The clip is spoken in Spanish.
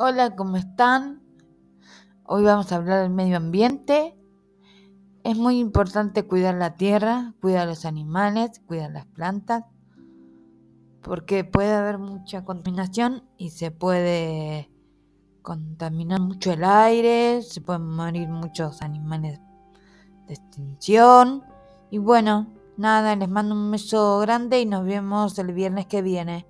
Hola, ¿cómo están? Hoy vamos a hablar del medio ambiente. Es muy importante cuidar la tierra, cuidar los animales, cuidar las plantas, porque puede haber mucha contaminación y se puede contaminar mucho el aire, se pueden morir muchos animales de extinción. Y bueno, nada, les mando un beso grande y nos vemos el viernes que viene.